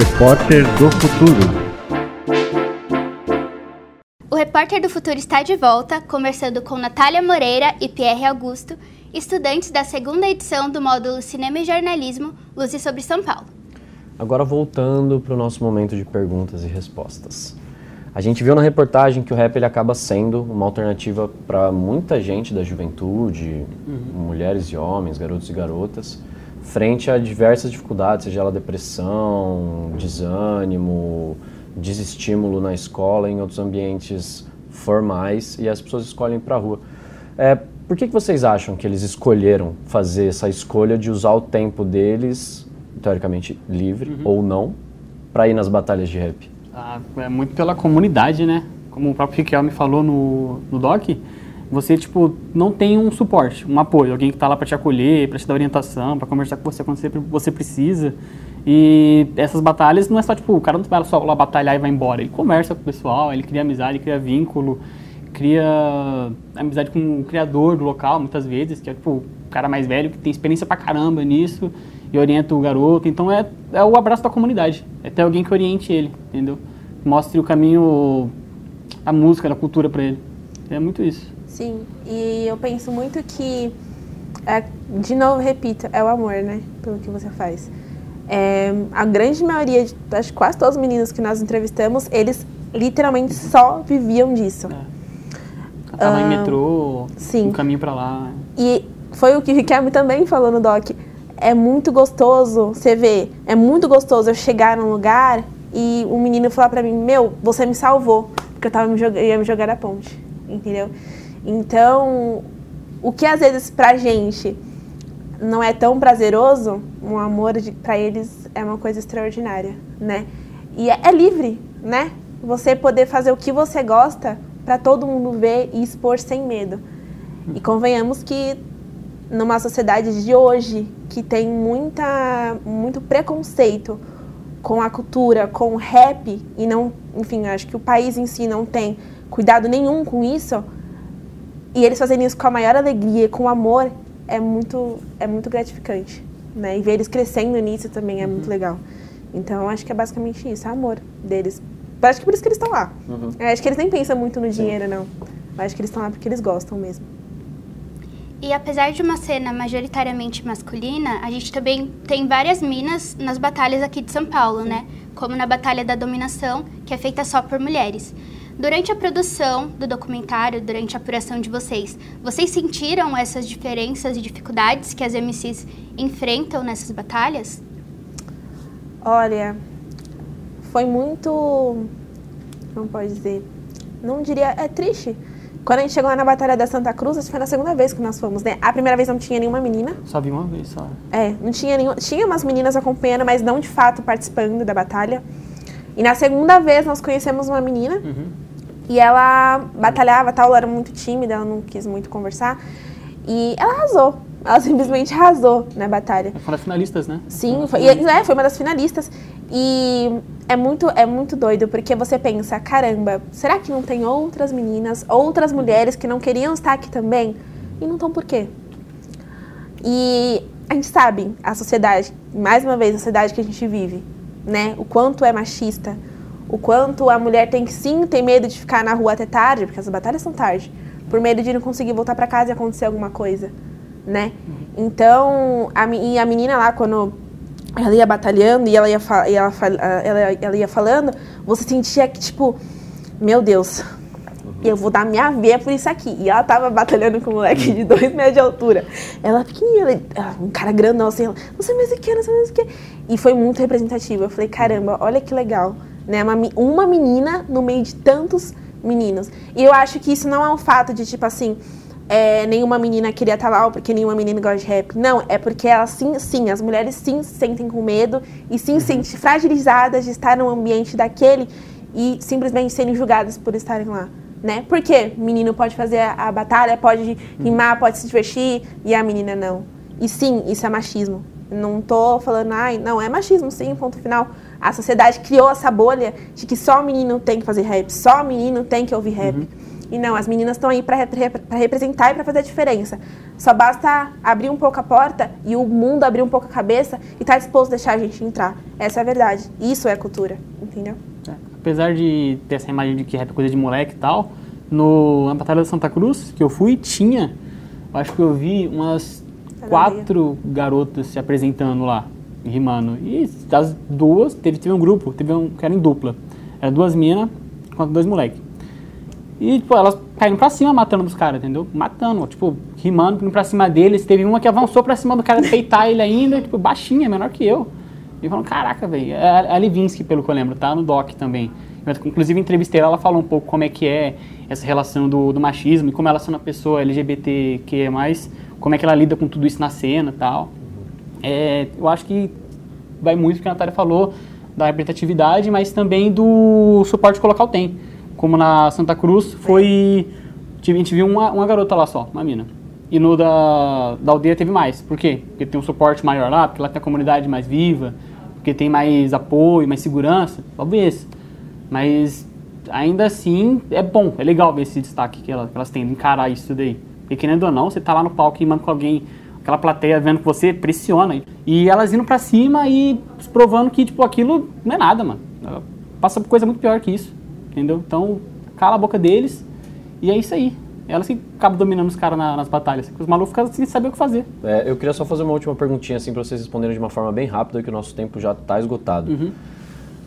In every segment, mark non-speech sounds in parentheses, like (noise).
Repórter do Futuro. O Repórter do Futuro está de volta, conversando com Natália Moreira e Pierre Augusto, estudantes da segunda edição do módulo Cinema e Jornalismo Luzes sobre São Paulo. Agora voltando para o nosso momento de perguntas e respostas. A gente viu na reportagem que o rap ele acaba sendo uma alternativa para muita gente da juventude, uhum. mulheres e homens, garotos e garotas, frente a diversas dificuldades, seja ela depressão, desânimo, desestímulo na escola, em outros ambientes formais, e as pessoas escolhem para a rua. É, por que, que vocês acham que eles escolheram fazer essa escolha de usar o tempo deles, teoricamente livre uhum. ou não, para ir nas batalhas de rap? Ah, é muito pela comunidade, né? Como o próprio Riquelme falou no, no doc, você tipo não tem um suporte, um apoio, alguém que está lá para te acolher, para te dar orientação, para conversar com você quando você precisa. E essas batalhas não é só tipo o cara não vai só lá batalhar e vai embora, ele conversa com o pessoal, ele cria amizade, cria vínculo, cria amizade com o criador do local muitas vezes, que é tipo o cara mais velho que tem experiência pra caramba nisso e orienta o garoto. Então é, é o abraço da comunidade, é ter alguém que oriente ele, entendeu? Mostre o caminho, a música, da cultura para ele. É muito isso. Sim, e eu penso muito que, é, de novo, repito, é o amor, né? Pelo que você faz. É, a grande maioria, acho que quase todos os meninos que nós entrevistamos, eles literalmente só viviam disso. É. Tava ah, em metrô, sim. um caminho para lá. E foi o que o Riquelme também falou no doc. É muito gostoso, você vê, é muito gostoso eu chegar num lugar e um menino falar para mim, meu, você me salvou, porque eu tava me ia me jogar da ponte, entendeu? Então, o que às vezes pra gente não é tão prazeroso, um amor para eles é uma coisa extraordinária, né? E é, é livre, né? Você poder fazer o que você gosta para todo mundo ver e expor sem medo. E convenhamos que numa sociedade de hoje que tem muita muito preconceito com a cultura, com o rap e não, enfim, acho que o país em si não tem cuidado nenhum com isso e eles fazerem isso com a maior alegria, com amor, é muito, é muito gratificante. Né? E ver eles crescendo nisso também é uhum. muito legal. Então, acho que é basicamente isso, é amor deles. Acho que por isso que eles estão lá. Uhum. acho que eles nem pensam muito no dinheiro, Sim. não. acho que eles estão lá porque eles gostam mesmo. E apesar de uma cena majoritariamente masculina, a gente também tem várias minas nas batalhas aqui de São Paulo, né? Como na Batalha da Dominação, que é feita só por mulheres. Durante a produção do documentário, durante a apuração de vocês, vocês sentiram essas diferenças e dificuldades que as MCs enfrentam nessas batalhas? Olha, foi muito. Não pode dizer. Não diria. É triste. Quando a gente chegou lá na Batalha da Santa Cruz, essa foi na segunda vez que nós fomos, né? A primeira vez não tinha nenhuma menina. Só vi uma vez, só. É, não tinha nenhuma. Tinha umas meninas acompanhando, mas não de fato participando da batalha. E na segunda vez nós conhecemos uma menina. Uhum e ela batalhava, tal, ela era muito tímida, ela não quis muito conversar. E ela arrasou. Ela (laughs) simplesmente arrasou na batalha. Foi uma das finalistas, né? Sim, foi, é, foi uma das finalistas. E é muito, é muito doido, porque você pensa, caramba, será que não tem outras meninas, outras mulheres que não queriam estar aqui também? E não estão por quê? E a gente sabe, a sociedade, mais uma vez, a sociedade que a gente vive, né? O quanto é machista, o quanto a mulher tem que sim ter medo de ficar na rua até tarde, porque as batalhas são tarde, por medo de não conseguir voltar para casa e acontecer alguma coisa, né? Então, a, e a menina lá, quando ela ia batalhando e ela ia, e ela, ela, ela ia falando, você sentia que, tipo, meu Deus, eu vou dar minha veia por isso aqui. E ela tava batalhando com um moleque de dois metros de altura. Ela pequenininha, um cara grandão assim, ela, não sei mais o que, não sei mais o que. E foi muito representativo. Eu falei, caramba, olha que legal né? Uma, uma menina no meio de tantos meninos. E eu acho que isso não é um fato de, tipo assim, é, nenhuma menina queria estar lá porque nenhuma menina gosta de rap. Não, é porque elas sim, sim, as mulheres sim se sentem com medo e sim se sentem fragilizadas de estar num ambiente daquele e simplesmente serem julgadas por estarem lá. Né? Porque menino pode fazer a, a batalha, pode rimar, pode se divertir e a menina não. E sim, isso é machismo. Não tô falando, ai, não, é machismo, sim, ponto final. A sociedade criou essa bolha de que só o menino tem que fazer rap, só o menino tem que ouvir rap. Uhum. E não, as meninas estão aí para representar e para fazer a diferença. Só basta abrir um pouco a porta e o mundo abrir um pouco a cabeça e estar tá disposto a deixar a gente entrar. Essa é a verdade. Isso é cultura, entendeu? É. Apesar de ter essa imagem de que rap é coisa de moleque e tal, no, na Batalha da Santa Cruz, que eu fui, tinha, acho que eu vi umas quatro garotas se apresentando lá, rimando. E das duas, teve, teve um grupo, teve um que era em dupla. Era duas minas contra dois moleques. E, tipo, elas caindo pra cima matando os caras, entendeu? Matando, tipo, rimando, indo pra cima deles. Teve uma que avançou pra cima do cara peitar ele ainda, tipo, baixinha, menor que eu. E falando, caraca, velho. É a Levinsky, pelo que eu lembro, tá no doc também. Eu, inclusive, entrevistei ela, ela falou um pouco como é que é essa relação do, do machismo e como ela sendo uma pessoa LGBTQ+, como é que ela lida com tudo isso na cena tal. É, eu acho que vai muito do que a Natália falou da representatividade, mas também do suporte que o local tem como na Santa Cruz, foi. A gente viu uma, uma garota lá só, uma mina. E no da, da aldeia teve mais. Por quê? Porque tem um suporte maior lá, porque lá tem a comunidade mais viva, porque tem mais apoio, mais segurança, talvez. Mas ainda assim é bom, é legal ver esse destaque que elas, que elas têm, encarar isso daí. Porque querendo ou não, você tá lá no palco rimando com alguém, aquela plateia vendo que você pressiona. E elas indo pra cima e provando que, tipo, aquilo não é nada, mano. Passa por coisa muito pior que isso entendeu? Então, cala a boca deles e é isso aí. Elas que acabam dominando os caras na, nas batalhas. Os malucos ficam sem saber o que fazer. É, eu queria só fazer uma última perguntinha assim para vocês responderem de uma forma bem rápida, que o nosso tempo já está esgotado. Uhum.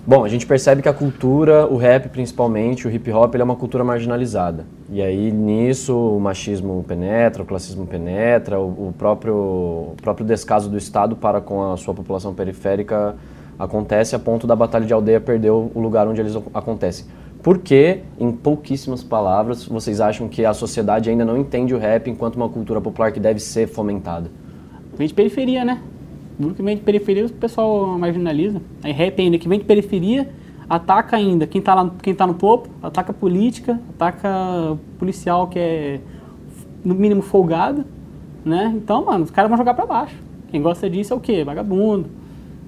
Bom, a gente percebe que a cultura, o rap principalmente, o hip hop, ele é uma cultura marginalizada. E aí nisso o machismo penetra, o classismo penetra, o, o próprio, o próprio descaso do Estado para com a sua população periférica acontece a ponto da batalha de aldeia perder o lugar onde eles acontecem. Por que, em pouquíssimas palavras, vocês acham que a sociedade ainda não entende o rap enquanto uma cultura popular que deve ser fomentada? Vem de periferia, né? O que vem de periferia o pessoal marginaliza. Aí rap ainda que vem de periferia ataca ainda quem está quem tá no topo, ataca a política, ataca policial que é no mínimo folgado, né? Então, mano, os caras vão jogar para baixo. Quem gosta disso é o quê? Vagabundo,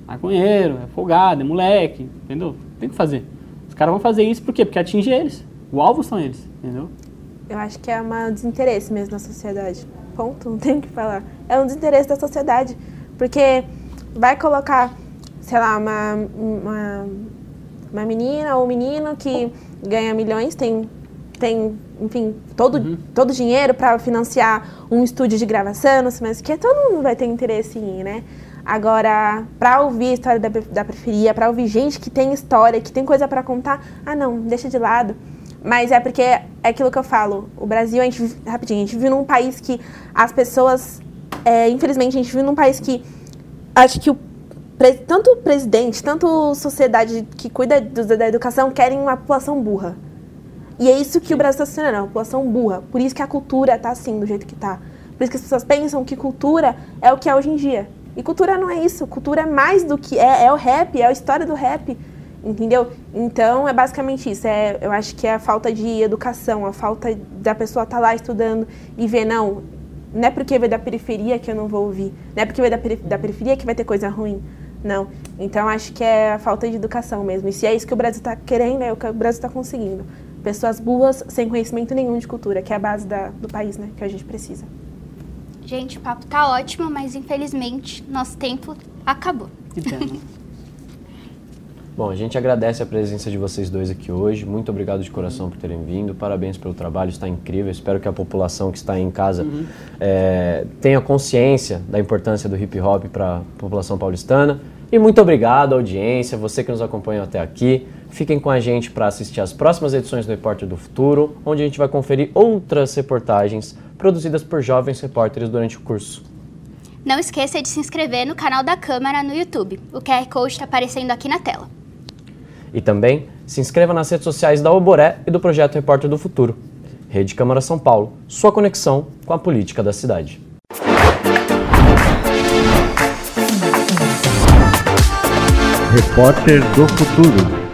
maconheiro, é folgado, é moleque, entendeu? Tem que fazer. Os caras vão fazer isso por quê? Porque atinge eles. O alvo são eles, entendeu? Eu acho que é um desinteresse mesmo na sociedade. Ponto, não tem o que falar. É um desinteresse da sociedade. Porque vai colocar, sei lá, uma, uma, uma menina ou um menino que ganha milhões, tem, tem enfim, todo, uhum. todo dinheiro para financiar um estúdio de gravação, mas que todo mundo vai ter interesse em ir, né? Agora, para ouvir a história da, da periferia, para ouvir gente que tem história, que tem coisa para contar, ah não, deixa de lado. Mas é porque é aquilo que eu falo. O Brasil, a gente, rapidinho, a gente vive num país que as pessoas, é, infelizmente, a gente vive num país que acho que o tanto o presidente, tanto a sociedade que cuida do, da educação querem uma população burra. E é isso que o Brasil está sendo, uma população burra. Por isso que a cultura está assim, do jeito que está. Por isso que as pessoas pensam que cultura é o que é hoje em dia. E cultura não é isso. Cultura é mais do que é, é o rap, é a história do rap. Entendeu? Então é basicamente isso. É, eu acho que é a falta de educação, a falta da pessoa estar tá lá estudando e ver, não, não é porque veio da periferia que eu não vou ouvir. Não é porque veio da, da periferia que vai ter coisa ruim. Não. Então acho que é a falta de educação mesmo. E se é isso que o Brasil está querendo, é o que o Brasil está conseguindo. Pessoas burras sem conhecimento nenhum de cultura, que é a base da, do país, né? Que a gente precisa. Gente, o papo tá ótimo, mas infelizmente nosso tempo acabou. (laughs) Bom, a gente agradece a presença de vocês dois aqui hoje. Muito obrigado de coração por terem vindo. Parabéns pelo trabalho, está incrível. Espero que a população que está em casa uhum. é, tenha consciência da importância do hip hop para a população paulistana. E muito obrigado, audiência, você que nos acompanhou até aqui. Fiquem com a gente para assistir as próximas edições do Repórter do Futuro, onde a gente vai conferir outras reportagens produzidas por jovens repórteres durante o curso. Não esqueça de se inscrever no canal da Câmara no YouTube. O QR Code está aparecendo aqui na tela. E também se inscreva nas redes sociais da Oboré e do Projeto Repórter do Futuro. Rede Câmara São Paulo, sua conexão com a política da cidade. Repórter do Futuro.